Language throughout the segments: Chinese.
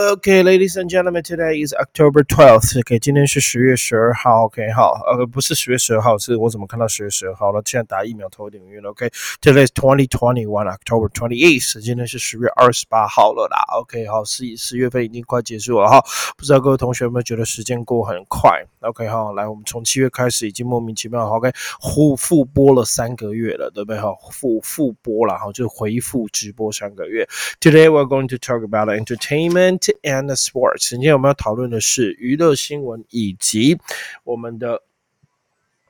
Okay, ladies and gentlemen, today is October twelfth. OK，今天是十月十二号。OK，好，呃，不是十月十二号，是我怎么看到十月十二号了？现在打疫苗头有点晕了。OK，today is twenty twenty one October twenty eighth. 今天是十月二十八号了啦。OK，好，十十月份已经快结束了哈。不知道各位同学有没有觉得时间过很快？OK，哈，来，我们从七月开始已经莫名其妙 OK 复复播了三个月了，对不对？哈，复复播了哈，就回复直播三个月。Today we're going to talk about entertainment. and sports，今天我们要讨论的是娱乐新闻以及我们的。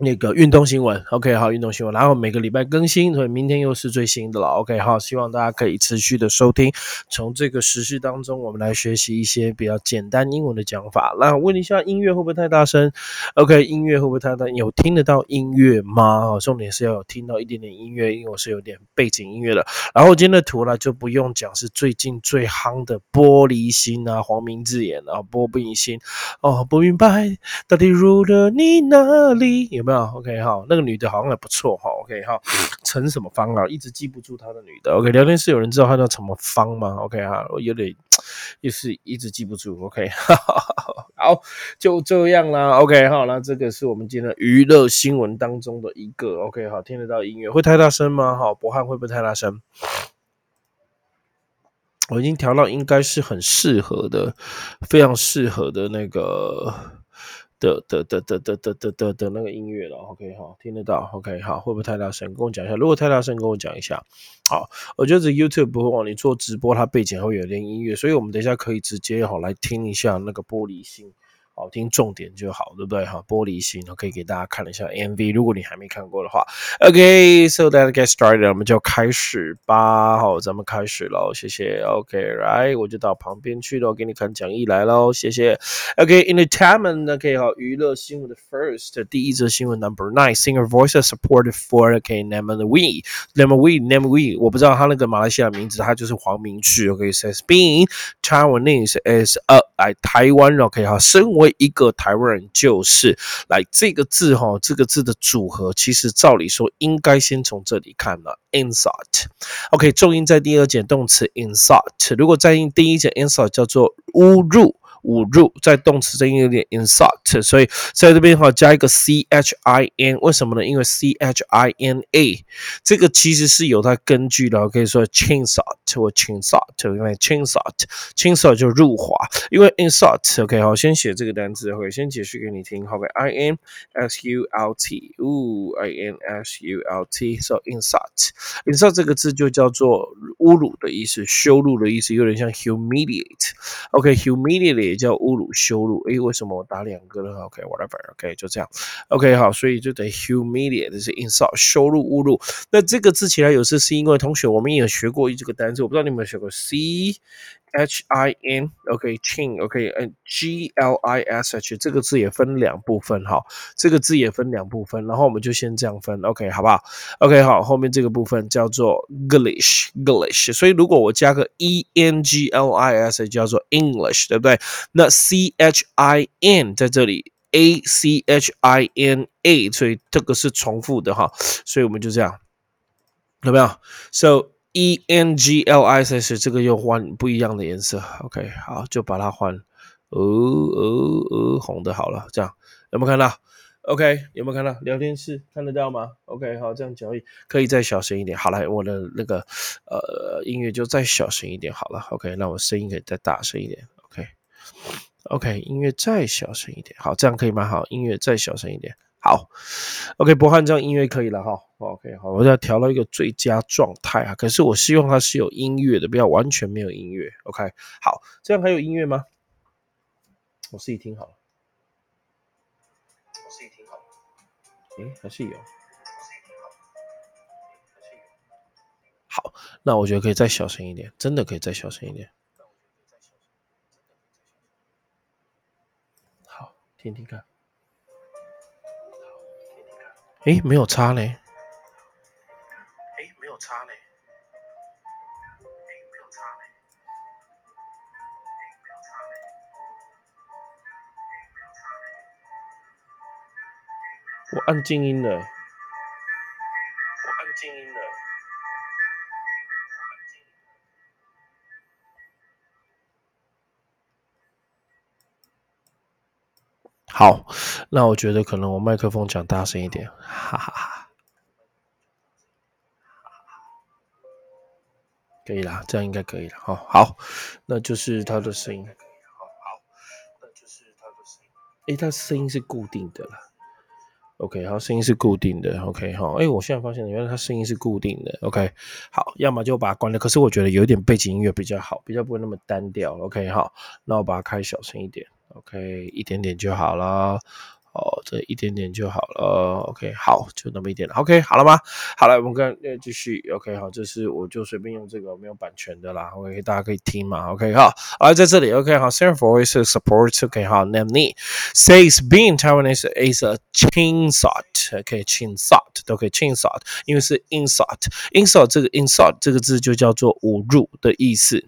那个运动新闻，OK，好，运动新闻，然后每个礼拜更新，所以明天又是最新的了，OK，好，希望大家可以持续的收听，从这个时事当中，我们来学习一些比较简单英文的讲法。那问一下，音乐会不会太大声？OK，音乐会不会太大？有听得到音乐吗？重点是要有听到一点点音乐，因为我是有点背景音乐的。然后今天的图呢，就不用讲，是最近最夯的玻璃心啊，黄明志演的玻璃心哦，不明白到底入了你哪里？有。没有，OK 哈，那个女的好像也不错哈，OK 哈，陈什么芳啊，一直记不住她的女的，OK，聊天室有人知道她叫什么芳吗？OK 哈，我有点也是一直记不住，OK，好，就这样啦，OK 好，那这个是我们今天的娱乐新闻当中的一个，OK 好，听得到音乐会太大声吗？好，博汉会不会太大声？我已经调到应该是很适合的，非常适合的那个。的的的的的的的的的那个音乐了，OK 好，听得到，OK 好，会不会太大声？跟我讲一下，如果太大声，跟我讲一下。好，我觉得这 YouTube 不会往你做直播，它背景会有点音乐，所以我们等一下可以直接好来听一下那个玻璃心。好听重点就好，对不对？哈，玻璃心，我可以给大家看一下 MV。如果你还没看过的话，OK，so let's get started，我们就开始吧。好，咱们开始喽，谢谢。OK，right，我就到旁边去了，给你看讲义来喽，谢谢。OK，entertainment，OK，好，娱乐新闻的 first，第一则新闻 number nine，singer voices supported for OK，name we，name we，name we，我不知道他那个马来西亚名字，他就是黄明志。OK，says being Taiwanese is a，来台湾 OK，好，身为一个台湾人就是来这个字哈，这个字的组合其实照理说应该先从这里看了，insult。OK，重音在第二节动词 insult，如果在第一节 insult 叫做侮辱。侮辱，在动词这音有点 insult，所以在这边哈加一个 c h i n，为什么呢？因为 c h i n a 这个其实是有它根据的，可以说 chinsult 或 chinsult，因为 chinsult chinsult 就入华，因为 insult，OK，好，先写这个单词，OK，先解释给你听，好，i n s u l t，呜，i n s u l t，so insult，insult 这个字就叫做侮辱的意思，羞辱的意思，有点像 humiliate，OK，humiliate。也叫侮辱、羞辱。诶，为什么我打两个呢？OK，whatever，OK，就这样。OK，好，所以就等于 humiliate 是 insult，羞辱、侮辱。那这个字起来有时是因为同学我们也学过这个单词，我不知道你有没有学过 C。H I N，OK，chin，OK，嗯，G L I S H 这个字也分两部分，哈，这个字也分两部分，然后我们就先这样分，OK，好不好？OK，好，后面这个部分叫做 Glish，Glish，所以如果我加个 E N G L I S，叫做 English，对不对？那 C H I N 在这里，A C H I N A，所以这个是重复的哈，所以我们就这样，有没有？So E N G L I S 这个又换不一样的颜色，OK，好，就把它换，呃呃呃，红的好了，这样有没有看到？OK，有没有看到？聊天室看得到吗？OK，好，这样交易可以再小声一点。好了，我的那个呃音乐就再小声一点好了。OK，那我声音可以再大声一点。OK，OK，音乐再小声一点。好，这样可以吗？好，音乐再小声一点。好，OK，博汉这样音乐可以了哈。OK，好，我要调到一个最佳状态啊。可是我希望它是有音乐的，不要完全没有音乐。OK，好，这样还有音乐吗？我自己听好了。我自己听好了。诶，还是有。好，那我觉得可以再小声一点，真的可以再小声一点。好，听听看。诶没有插嘞。诶没有插嘞。我按静音了。好，那我觉得可能我麦克风讲大声一点，哈哈哈。可以啦，这样应该可以了。好，好，那就是他的声音。好，那就是他的声音。诶，他声音是固定的啦。OK，好，声音是固定的。OK，好，哎，我现在发现了原来他声音是固定的。OK，好，要么就把它关了。可是我觉得有点背景音乐比较好，比较不会那么单调。OK，好，那我把它开小声一点。OK，一点点就好了。哦，这一点点就好了。OK，好，就那么一点了。OK，好了吗？好了，我们跟，呃，继续。OK，好，这是我就随便用这个没有版权的啦。OK，大家可以听嘛。OK，好，好，在这里。OK，好，Same voice support。OK，好，Name me says being Taiwanese is a insult。OK，insult 都可以 insult，因为是 insult。insult 这个 insult 这个字就叫做侮辱的意思。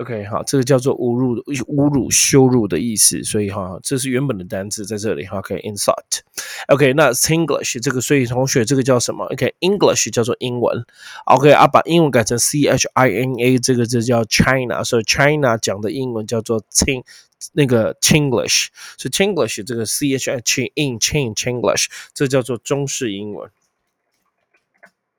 OK，好，这个叫做侮辱、侮辱、羞辱的意思，所以哈，这是原本的单词在这里。OK，insult。OK，那 English 这个，所以同学这个叫什么？OK，English 叫做英文。OK，啊，把英文改成 C H I N A 这个字叫 China，所以 China 讲的英文叫做 chin 那个 Chinglish，所以 Chinglish 这个 C H I N in Chin Chinglish，这叫做中式英文。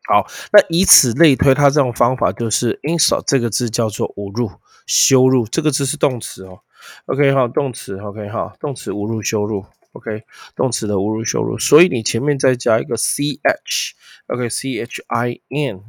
好，那以此类推，它这种方法就是 insult 这个字叫做侮辱、羞辱，这个字是动词哦。OK 哈，动词 OK 哈，动词侮辱、羞辱 OK，动词的侮辱、羞辱，所以你前面再加一个 ch OK c h i n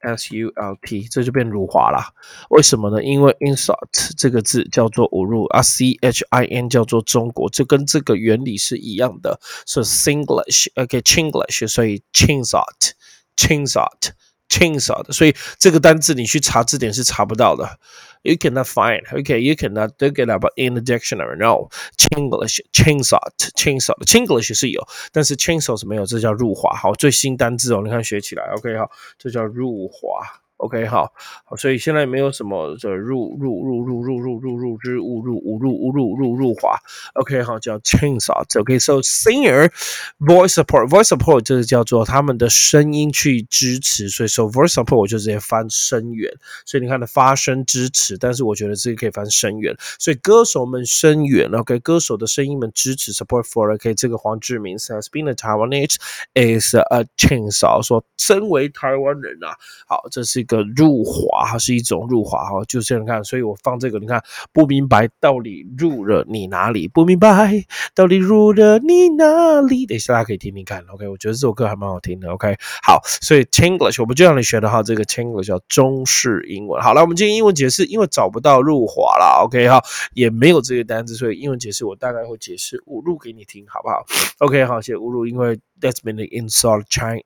s u l t，这就变辱华了。为什么呢？因为 insult 这个字叫做侮辱啊，c h i n 叫做中国，这跟这个原理是一样的，是 Singlish OK Chinglish，所以 insult。Chinsot, chinsot，所以这个单字你去查字典是查不到的。You cannot find, okay? You cannot look it up in the dictionary. No, Chinglish, chinsot, chinsot, Chinglish 是有，但是 Chinsaw 是没有，这叫入华。好，最新单字哦，你看学起来，OK 好，这叫入华。OK，好，好，所以现在没有什么这入入入入入入入入之误入误入误入入入华。OK，好，叫 chainsaw。OK，so singer voice support，voice support 就是叫做他们的声音去支持，所以说 voice support 我就直接翻声源。所以你看的发声支持，但是我觉得这个可以翻声源。所以歌手们声源，OK，歌手的声音们支持 support for。OK，这个黄志明 says being a Taiwanese is a chainsaw，说身为台湾人啊，好，这是一。个入华哈是一种入华哈，就这样看，所以我放这个，你看不明白到底入了你哪里？不明白到底入了你哪里？等一下大家可以听听看，OK？我觉得这首歌还蛮好听的，OK？好，所以 Chinglish 我们就让你学的哈，这个 Chinglish 叫中式英文。好了，我们今天英文解释，因为找不到入华了，OK？哈，也没有这个单词，所以英文解释我大概会解释五录给你听，好不好？OK？好，写侮辱，因为 that's been insult China。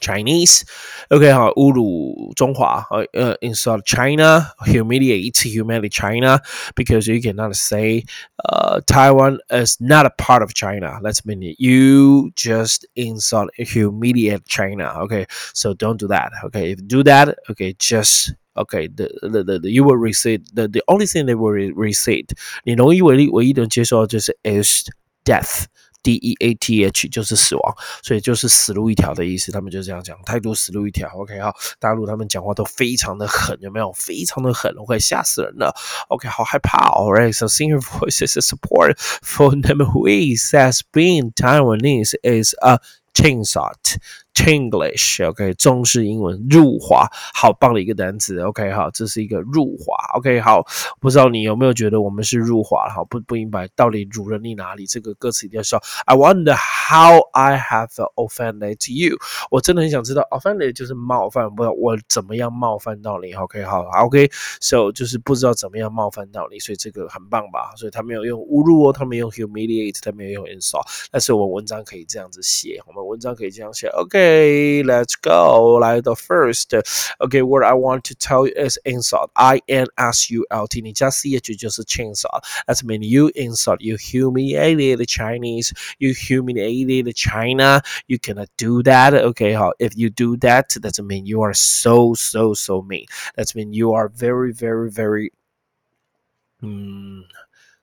Chinese. Okay, 好，侮辱中华，呃呃，insult China, humiliate, humiliate China, because you cannot say, uh, Taiwan is not a part of China. Let's mean it. You just insult, humiliate China. Okay, so don't do that. Okay, if you do that, okay, just okay, the the, the, the you will receive the the only thing they will receive. 你容易唯一唯一能接受就是 is death。 D E A T H 就是死亡，所以就是死路一条的意思。他们就这样讲，态度死路一条。OK 好，大陆他们讲话都非常的狠，有没有？非常的狠，OK 吓死人了。OK 好害怕。Alright，so senior voices support for them who says been Taiwanese is a chainsaw。Chinglish，OK，中式英文入华，好棒的一个单词，OK，好，这是一个入华，OK，好，不知道你有没有觉得我们是入华了？好，不不明白到底辱了你哪里？这个歌词一定要说，I wonder how I have offended you。我真的很想知道，offended 就是冒犯，不知道我怎么样冒犯到你？OK，好，OK，so 就是不知道怎么样冒犯到你，所以这个很棒吧？所以他没有用侮辱哦，他没有用 humiliate，他没有用 insult，但是我们文章可以这样子写，我们文章可以这样写，OK。Okay, let's go. Like the first, okay, what I want to tell you is insult. I N S U L T. 你加 ch 就是 insult. That's mean you insult. You humiliated the Chinese. You humiliated China. You cannot do that. Okay, if you do that, that mean you are so so so mean. That mean you are very very very 嗯。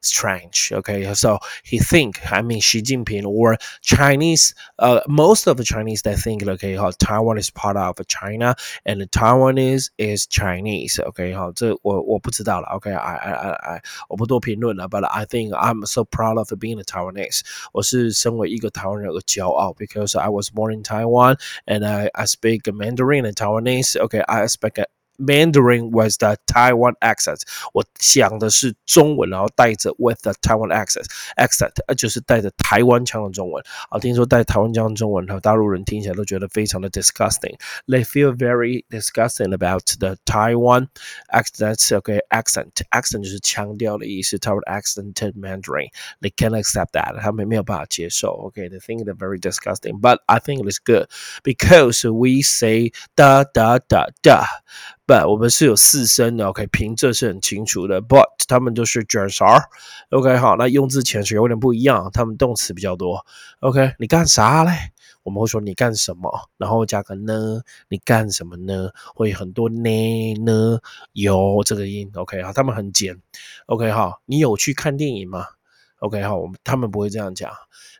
strange. Okay, so he think I mean Xi Jinping or Chinese. Uh, most of the Chinese they think okay, how Taiwan is part of China and Taiwanese is Chinese. Okay, 好，这我我不知道了。Okay, I I I I 我不多评论了，but I think I'm so proud of being a Taiwanese. 我是身为一个台湾人而骄傲，because I was born in Taiwan and I I speak Mandarin and Taiwanese. Okay, I speak Mandarin was the Taiwan accent，我讲的是中文，然后带着 with the Taiwan accent，accent 呃就是带着台湾腔的中文。啊，听说带台湾腔的中文，和大陆人听起来都觉得非常的 disgusting。They feel very disgusting about the Taiwan accent. Okay, accent accent 就是腔调的意思。Taiwan accented Mandarin, they can't accept that，他们没有办法接受。Okay, they think they're very disgusting, but I think it is good because we say da da da da。 But 我们是有四声的，OK，平仄是很清楚的。But 他们都是卷舌，OK，好，那用字遣词有点不一样，他们动词比较多。OK，你干啥嘞？我们会说你干什么，然后加个呢？你干什么呢？会很多呢呢有这个音。OK，好，他们很简。OK，好，你有去看电影吗？OK，好，我们他们不会这样讲。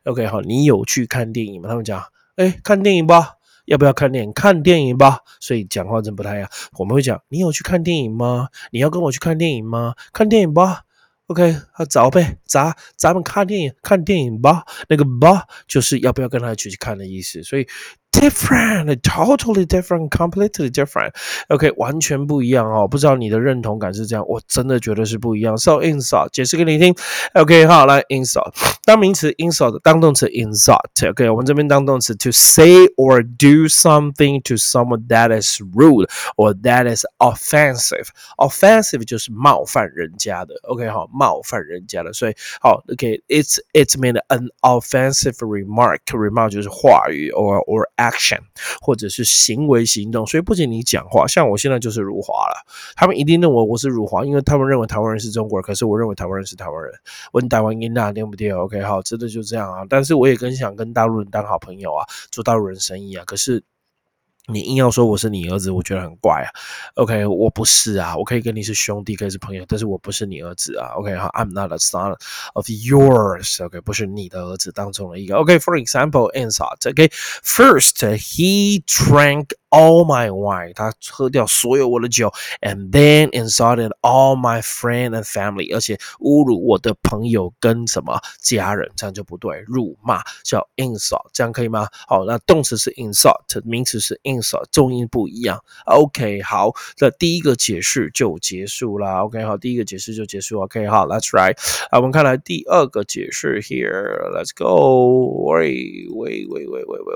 OK，好，你有去看电影吗？他们讲，哎，看电影吧。要不要看电影？看电影吧。所以讲话真不太一样。我们会讲：你有去看电影吗？你要跟我去看电影吗？看电影吧。OK，好，走呗，咱咱们看电影，看电影吧。那个吧就是要不要跟他一起去看的意思。所以。different, totally different, completely different. OK，完全不一样哦。不知道你的认同感是这样，我真的觉得是不一样。So insult 解释给你听。OK，好，来 insult 当名词 insult 当动词 insult。OK，我们这边当动词 to say or do something to someone that is rude or that is offensive。offensive 就是冒犯人家的。OK，好，冒犯人家的。所以好，OK，it's it's mean an offensive remark。remark 就是话语 or or action 或者是行为行动，所以不仅你讲话，像我现在就是辱华了，他们一定认为我是辱华，因为他们认为台湾人是中国人，可是我认为台湾人是台湾人，问台湾音啊，对不对？OK，好，真的就这样啊。但是我也更想跟大陆人当好朋友啊，做大陆人生意啊，可是。你硬要说我是你儿子，我觉得很怪啊。OK，我不是啊，我可以跟你是兄弟，可以是朋友，但是我不是你儿子啊。OK，好，I'm not a son of yours。OK，不是你的儿子当中的一个。OK，for example，insult。OK，first he drank。all my wine，他喝掉所有我的酒，and then insulted all my friend and family，而且侮辱我的朋友跟什么家人，这样就不对，辱骂叫 insult，这样可以吗？好，那动词是 insult，名词是 insult，重音不一样。OK，好，那第一个解释就结束了。OK，好，第一个解释就结束。OK，好，That's right。啊，我们看来第二个解释 here，Let's go。喂喂喂喂喂喂喂喂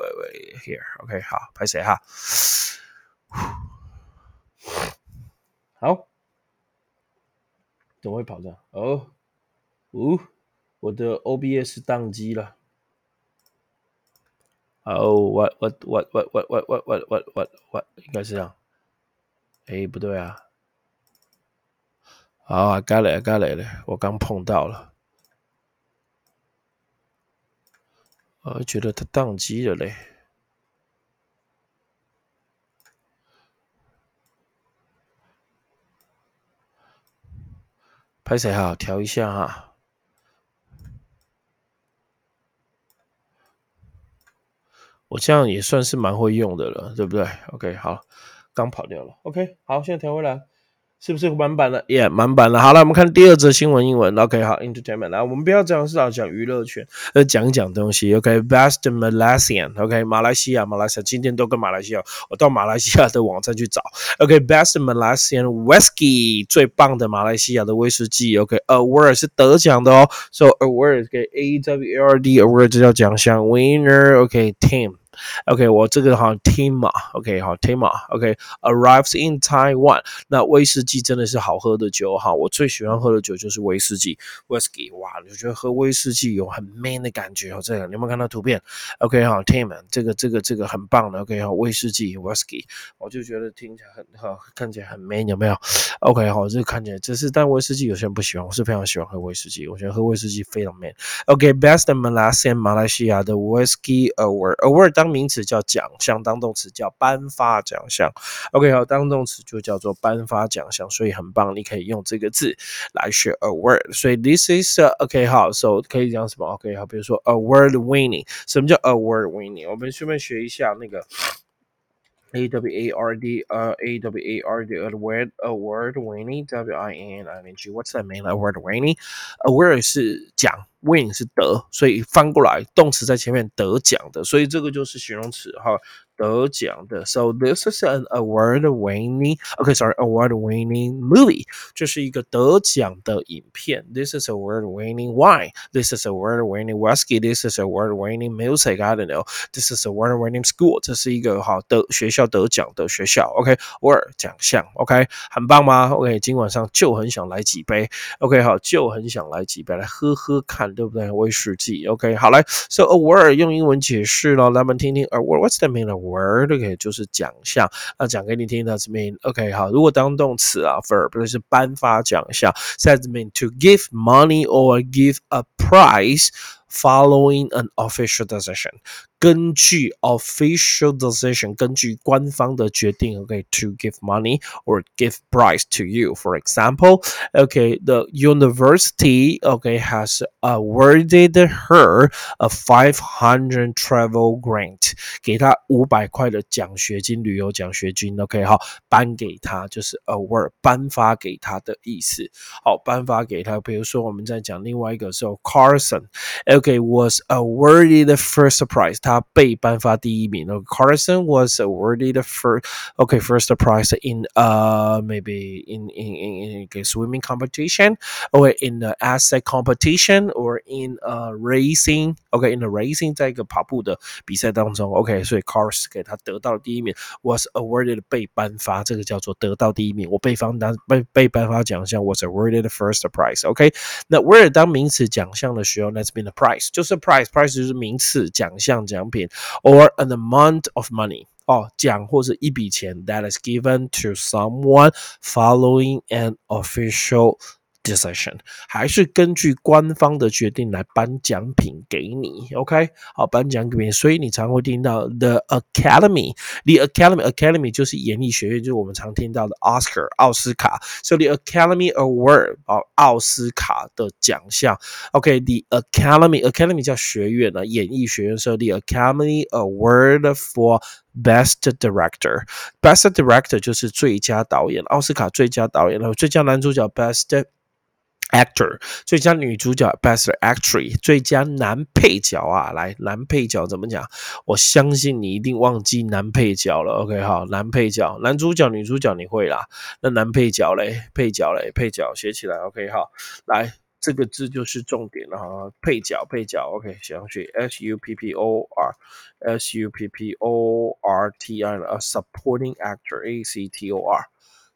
喂喂，here，OK，好，拍谁？哈，好，怎么会跑这样？哦，呜，我的 OBS 宕机了。哦，我我我我我我我我我我我应该是这样。哎，不对啊。好啊，该来，该来了，我刚碰到了。我觉得它宕机了嘞。拍谁哈？调一下哈。我这样也算是蛮会用的了，对不对？OK，好，刚跑掉了。OK，好，现在调回来。是不是满版了？耶，满版了。好了，我们看第二则新闻英文。OK，好，Entertainment。来，我们不要讲是讲娱乐圈，呃，讲讲东西。OK，Best Malaysian。OK，马来西亚，马来西亚，今天都跟马来西亚。我到马来西亚的网站去找。OK，Best Malaysian Whisky，最棒的马来西亚的威士忌。OK，Award 是得奖的哦。So Award 给 A W L D Award 这叫奖项。Winner。OK，。我这个好像 Tima，OK，好 Tima，OK，arrives in Taiwan。那威士忌真的是好喝的酒哈，我最喜欢喝的酒就是威士忌，Whisky。哇，我觉得喝威士忌有很 man 的感觉哦。这个你有没有看到图片？OK，好 Tima，这个这个这个很棒的。OK，好威士忌 Whisky，我就觉得听起来很好，看起来很 man，有没有？OK，好，这个看起来只是，但威士忌有些人不喜欢，我是非常喜欢喝威士忌，我觉得喝威士忌非常 man。OK，Best Malaysian 马来西亚的 Whisky Award，Award。当名词叫奖项，当动词叫颁发奖项。OK，好，当动词就叫做颁发奖项，所以很棒，你可以用这个字来学 award。所以 this is OK，好，so 可以讲什么？OK，好，比如说 award winning，什么叫 award winning？我们顺便学一下那个。A W A R D, uh, A W A R D, award, award winning, W I N I N G. What's that mean? Award winning, award 是奖。win 是得，所以翻过来动词在前面得奖的，所以这个就是形容词哈，得奖的。So this is an award-winning, okay, sorry, award-winning movie，这是一个得奖的影片。This is award-winning wine. This is award-winning whiskey. This is award-winning music. I don't know. This is award-winning school. 这是一个好得学校得奖的学校。OK，award 奖项。OK，很棒吗？OK，今晚上就很想来几杯。OK，好，就很想来几杯来喝喝看。对不对？威士忌，OK，好来，So award 用英文解释了，咱们听听 award，What's the mean award？OK，就是奖项，那讲给你听，That's mean，OK，好，如果当动词啊，verb 就是颁发奖项，That's mean to give money or give a prize following an official decision。根据 official decision，根据官方的决定，OK，to give money or give prize to you. For example, okay, the university, okay, has awarded her a 500 travel grant，给他五百块的奖学金，旅游奖学金。OK，好，颁给他就是 award，颁发给他的意思。好，颁发给他。比如说我们在讲另外一个时候 ，Carson，OK，was awarded the first prize，他他被颁发第一名。Carson was awarded the first okay first prize in uh maybe in in in, in a swimming competition or in the essay competition or in a racing okay in a racing 在一个跑步的比赛当中 OK，所以 Carson 给他得到第一名 was awarded 被颁发，这个叫做得到第一名。我被颁当被被颁发奖项 was awarded the first prize OK，那 where 当名词奖项的时候，that's been a prize 就是 prize prize 就是名词奖项奖。奖品，or an amount of money 哦，奖或者一笔钱 that is given to someone following an official decision，还是根据官方的决定来颁奖品给你，OK？好，颁奖给你，所以你常会听到 the Academy，the Academy，Academy 就是演艺学院，就是我们常听到的 Oscar 奥斯卡，所以 the Academy Award 哦，奥斯卡的奖项，OK？the Academy，Academy 叫学院呢，演艺学院，所以 the Academy Award for Best Director，Best Director 就是最佳导演，奥斯卡最佳导演，然后最佳男主角 Best。 Actor 最佳女主角 Best Actress 最佳男配角啊，来男配角怎么讲？我相信你一定忘记男配角了。OK，好，男配角，男主角、女主角你会啦，那男配角嘞？配角嘞？配角写起来。OK，好，来这个字就是重点了哈，配角，配角。OK，写上去，S U P P O R，S U P P O R T I，啊 supporting actor，A C T O R。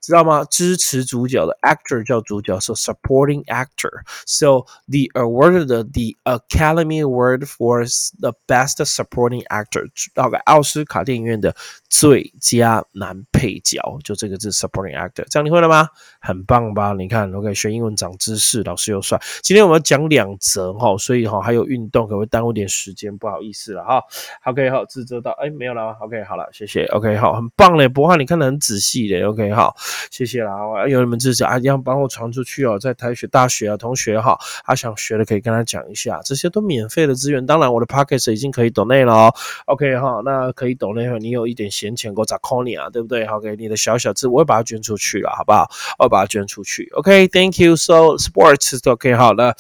知道吗？支持主角的 actor 叫主角，so supporting actor. So the award the the Academy Award for the best supporting actor，大概奥斯卡电影院的最佳男配角，就这个字 supporting actor，这样你会了吗？很棒吧？你看，OK，学英文长知识，老师又帅。今天我们要讲两则哈，所以哈还有运动可能会耽误点时间，不好意思了哈。OK，好，自责到，哎，没有了，OK，好了，谢谢。OK，好，很棒嘞，博翰，你看得很仔细嘞。OK，好。谢谢啦，有你们支持啊，一样帮我传出去哦。在台学大学啊，同学哈，他想学的可以跟他讲一下，这些都免费的资源。当然，我的 pockets 已经可以抖内了哦。OK 哈，那可以 donate，你有一点闲钱，给我找 Conny 啊，对不对？OK，你的小小字我会把它捐出去了，好不好？我会把它捐出去。OK，Thank you. So sports OK 好了。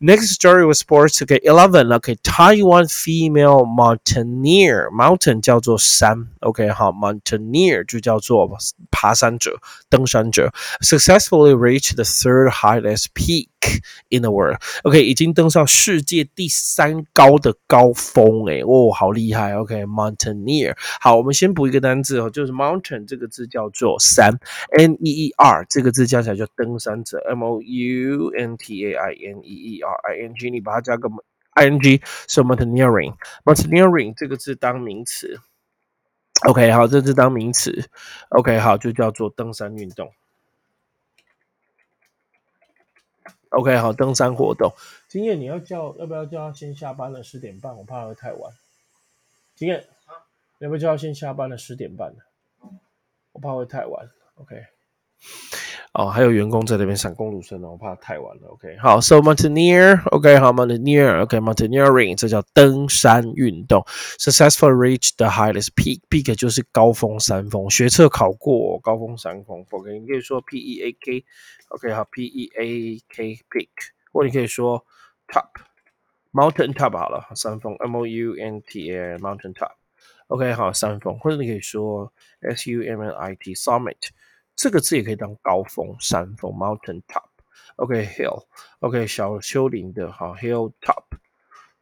Next story was sports. OK eleven. OK Taiwan female mountaineer mountain 叫做山。OK 好，mountaineer 就叫做爬山者。登山者 successfully reached the third highest peak in the world。OK，已经登上世界第三高的高峰，哎，哦，好厉害。OK，mountaineer。好，我们先补一个单字哦，就是 mountain 这个字叫做山，N E E R 这个字加起来叫登山者，M O U N T A I N E E R I N G，你把它加个 I N G，是 mountaineering。mountaineering 这个字当名词。OK，好，这是当名词。OK，好，就叫做登山运动。OK，好，登山活动。经验，你要叫，要不要叫他先下班了？十点半，我怕会太晚。经验，要不要叫他先下班了？十点半，我怕会太晚。OK。哦，还有员工在那边闪公路声呢，我怕太晚了。OK，好，So mountaineer，OK，好，mountaineer，OK，mountaineering，这叫登山运动。Successful reach the highest peak，peak 就是高峰山峰。学测考过高峰山峰，OK，你可以说 P E A K，OK，好，P E A K peak，或你可以说 top，mountain top 好了，山峰，M O U N T A，mountain top，OK，好，山峰，或者你可以说 S U M N I T summit。这个字也可以当高峰、山峰 （mountain top），OK，hill，OK，小丘陵的哈，hill top。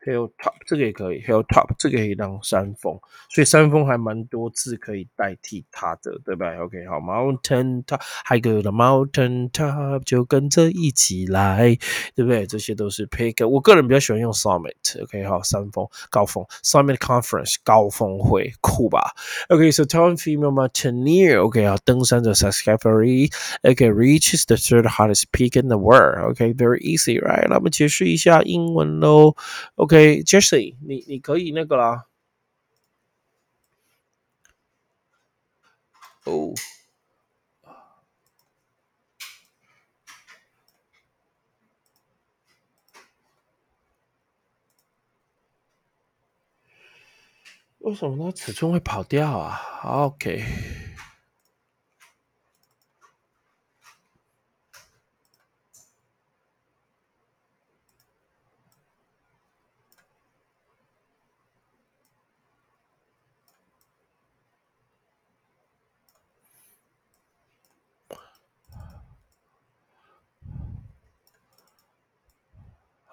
Hilltop 这个也可以，Hilltop 这个可以当山峰，所以山峰还蛮多字可以代替它的，对吧？OK，好，Mountain top，还有个 Mountain top 就跟着一起来，对不对？这些都是 pick。我个人比较喜欢用 Summit，OK，好，山峰高峰，Summit Conference 高峰会酷吧？OK，so tall female mountaineer，OK，好，登山者 successfully，OK，reaches the third highest peak in the world，OK，very easy，right？那我们解释一下英文喽，OK。OK，Jesse，你你可以那个啦。哦，为什么它尺寸会跑掉啊？OK。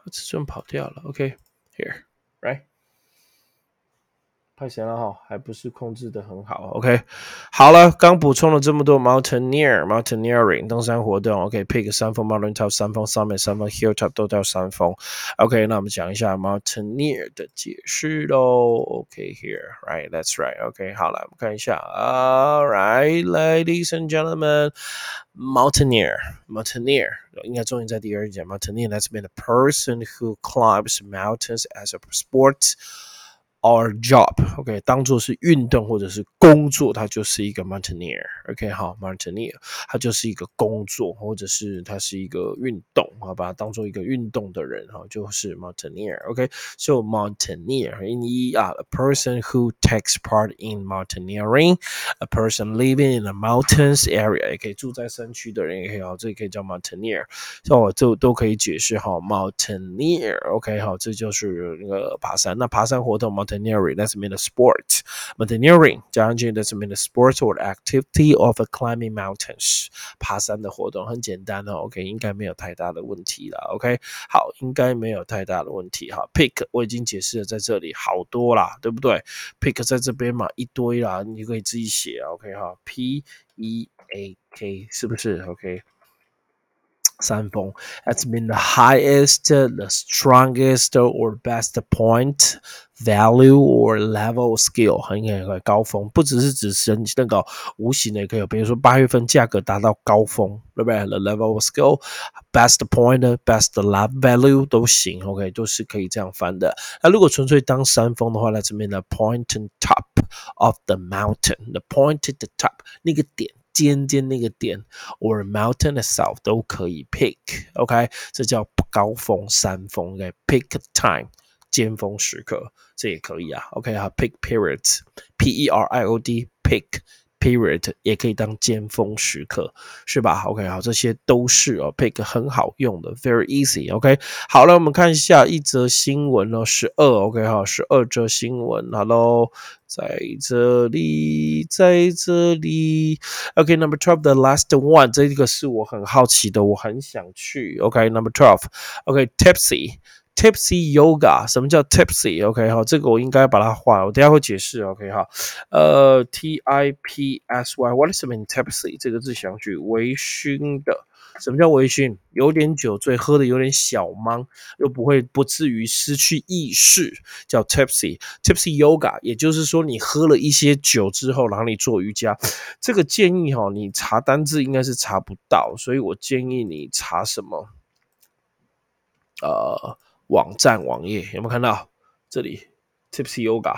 尺寸跑掉了，OK，here，right。太闲了哈，还不是控制的很好。OK，好了，刚补充了这么多 mountaineer、mountaineering 登山活动。OK，pick 山峰 mountain top 山峰 summit 山峰 hilltop 都叫山峰。OK，那我们讲一下 mountaineer 的解释喽。OK，here，right，that's right。OK，好了，我们看一下。All right，ladies and gentlemen，mountaineer，mountaineer 应该重音在第二讲。Mountaineer that's been a person who climbs mountains as a sport。 Our job，OK，当做是运动或者是工作，它就是一个 mountaineer，OK，好，mountaineer，它就是一个工作或者是它是一个运动，好，把它当做一个运动的人，哈，就是 mountaineer，OK，so mountaineer，in a person who takes part in mountaineering，a person living in the mountains area，也可以住在山区的人也可以，好，这也可以叫 mountaineer，像我就都可以解释，哈，mountaineer，OK，好，这就是那个爬山，那爬山活动 mount mountaineering. That's mean a sport. Mountaineering 加上去 that's mean a sport or activity of climbing mountains. 爬山的活动很简单哦，OK，应该没有太大的问题了，OK，好，应该没有太大的问题哈。Pick 我已经解释了，在这里好多啦，对不对？Pick 在这边嘛，一堆啦，你可以自己写，OK 哈，P E A K 是不是？OK。山峰，that's been the highest, the strongest or best point, value or level skill，很很很高峰，不只是指神那个无形的，也可以，比如说八月份价格达到高峰，对不对？The level of skill, best point, best love value 都行，OK，都是可以这样翻的。那如果纯粹当山峰的话，那这边的 point and top of the mountain，the point at the top 那个点。 尖尖那个点，or mountain itself 都可以 pick，OK，这叫高峰山峰，OK，pick time 尖峰时刻，这也可以啊，OK 啊，pick periods，P E R I O D pick。Period 也可以当尖峰时刻，是吧？OK，好，这些都是哦，pick 很好用的，very easy。OK，好了，我们看一下一则新闻哦，十二，OK，好，十二则新闻，Hello，在这里，在这里，OK，Number twelve，the last one，这个是我很好奇的，我很想去，OK，Number twelve，OK，Tipsy。Tipsy Yoga，什么叫 Tipsy？OK，哈，这个我应该把它画，我等下会解释。OK，哈，呃，T I P S Y，What is mean Tipsy？这个字想去微醺的。什么叫微醺？有点酒醉，喝的有点小懵，又不会不至于失去意识，叫 Tipsy。Tipsy Yoga，也就是说你喝了一些酒之后，然后你做瑜伽。这个建议哈，你查单字应该是查不到，所以我建议你查什么？呃。网站网页有没有看到这里？Tipsy Yoga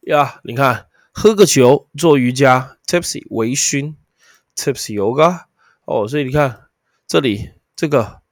呀，你看喝个酒做瑜伽，tipsy 微醺，tipsy yoga 哦，所以你看这里这个。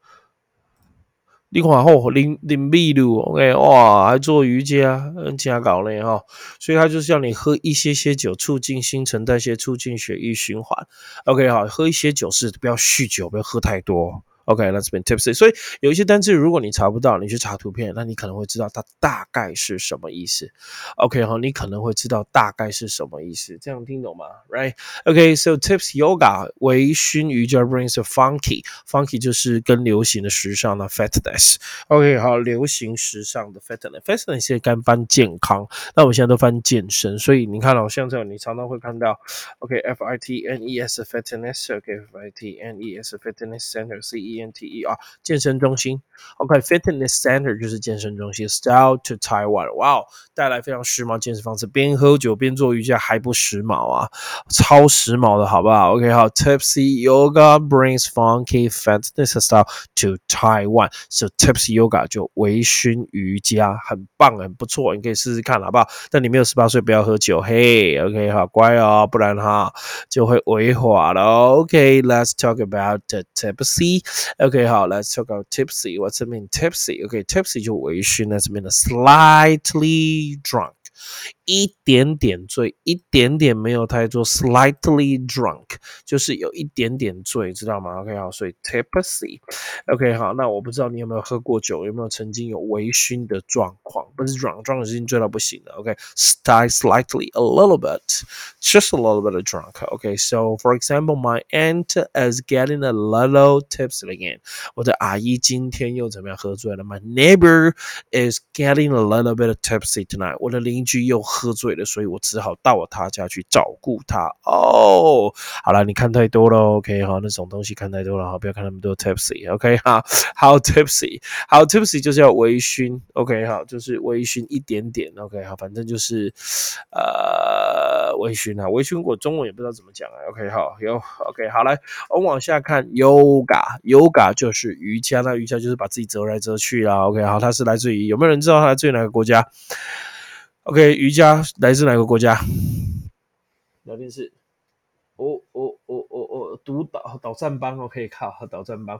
你看吼，林林秘鲁，OK，哇，还做瑜伽，嗯，加搞嘞哈，所以他就是要你喝一些些酒，促进新陈代谢，促进血液循环。OK，好，喝一些酒是不要酗酒，不要喝太多。OK，let's be tipsy。所以有一些单词，如果你查不到，你去查图片，那你可能会知道它大概是什么意思。OK，好，你可能会知道大概是什么意思。这样听懂吗？Right？OK，so tips yoga 微醺瑜伽 brings a funky，funky 就是跟流行的时尚的 fatness。OK，好，流行时尚的 fatness，fatness 是干翻健康，那我们现在都翻健身，所以你看到像这样，你常常会看到 OK，F I T N E S fitness，OK，F I T N E S fitness center，C E。E N T E R 健身中心，OK，Fitness Center 就是健身中心。Style to Taiwan，哇哦，带来非常时髦健身方式，边喝酒边做瑜伽还不时髦啊？超时髦的好不好？OK，好，Tipsy Yoga brings funky fitness style to Taiwan，so Tipsy Yoga 就微醺瑜伽，很棒，很不错，你可以试试看好不好？但你没有十八岁，不要喝酒，嘿，OK，好，乖哦，不然哈就会违法了。OK，Let's talk about the Tipsy。Okay, 好，Let's talk about tipsy. What's it mean? Tipsy. Okay, tipsy 就微醺，那这边的 slightly drunk。 一点点醉，一点点没有太多，slightly drunk，就是有一点点醉，知道吗？OK，好，所以 tipsy，OK，好，那我不知道你有没有喝过酒，有没有曾经有微醺的状况？不是 drunk，drunk 已经醉到不行了。OK，stay slightly a little bit，just a little bit of drunk。OK，so for example，my aunt is getting a little tipsy again。我的阿姨今天又怎么样喝醉了？My neighbor is getting a little bit of tipsy tonight。我的邻居又。 喝醉了，所以我只好到他家去照顾他。哦，好了，你看太多了，OK 哈，那种东西看太多了哈，不要看那么多 tipsy，OK 哈，好 tipsy，好 tipsy 就是要微醺，OK 哈，就是微醺一点点，OK 哈，反正就是呃微醺啊，微醺我中文也不知道怎么讲啊，OK 好，有 OK 好来，我们往下看，yoga，yoga 就是瑜伽，那瑜伽就是把自己折来折去啦，OK 好，它是来自于有没有人知道它来自于哪个国家？OK，瑜伽来自哪个国家？聊天室。哦哦哦哦哦，读导导战班，OK，靠，导战班。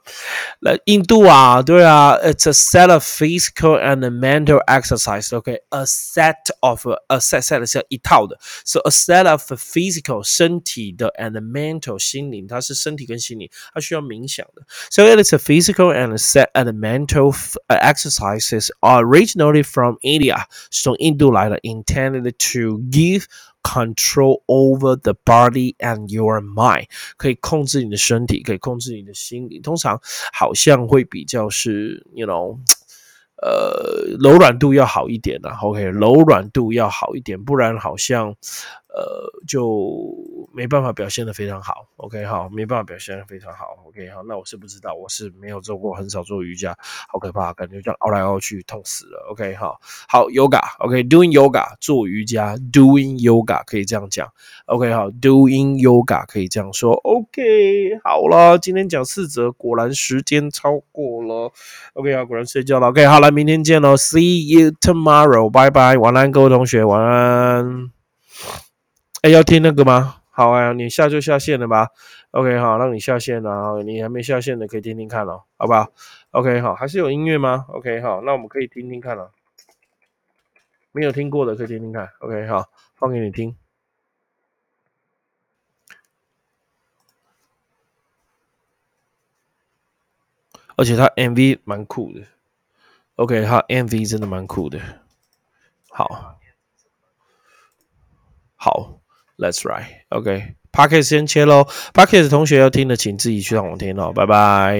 来，印度啊，对啊，It's a set of physical and mental exercise，OK，a set of a set set 是一套的，so a set of physical 身体的 and mental 心灵，它是身体跟心灵，它需要冥想的。So it is a physical and set and mental exercises originally from India，是从印度来的，intended to give Control over the body and your mind，可以控制你的身体，可以控制你的心理。通常好像会比较是，you know。呃，柔软度要好一点的，OK，柔软度要好一点，不然好像，呃，就没办法表现的非常好，OK，好，没办法表现的非常好，OK，好，那我是不知道，我是没有做过，很少做瑜伽，好可怕，感觉这样凹来凹去，痛死了，OK，好，好，Yoga，OK，Doing Yoga，做瑜伽，Doing Yoga 可以这样讲，OK，好，Doing Yoga 可以这样说，OK，好了，今天讲四则，果然时间超过了，OK，好，果然睡觉了，OK，好了。明天见喽，See you tomorrow，拜拜，晚安各位同学，晚安。哎，要听那个吗？好啊，你下就下线了吧？OK，好，让你下线了，你还没下线的可以听听看哦，好不好？OK，好，还是有音乐吗？OK，好，那我们可以听听看了。没有听过的可以听听看，OK，好，放给你听。而且它 MV 蛮酷的。OK，好，MV 真的蛮酷的。好，好 That's right. OK, Parkes 先切喽。Parkes 同学要听的，请自己去上网听哦。拜拜。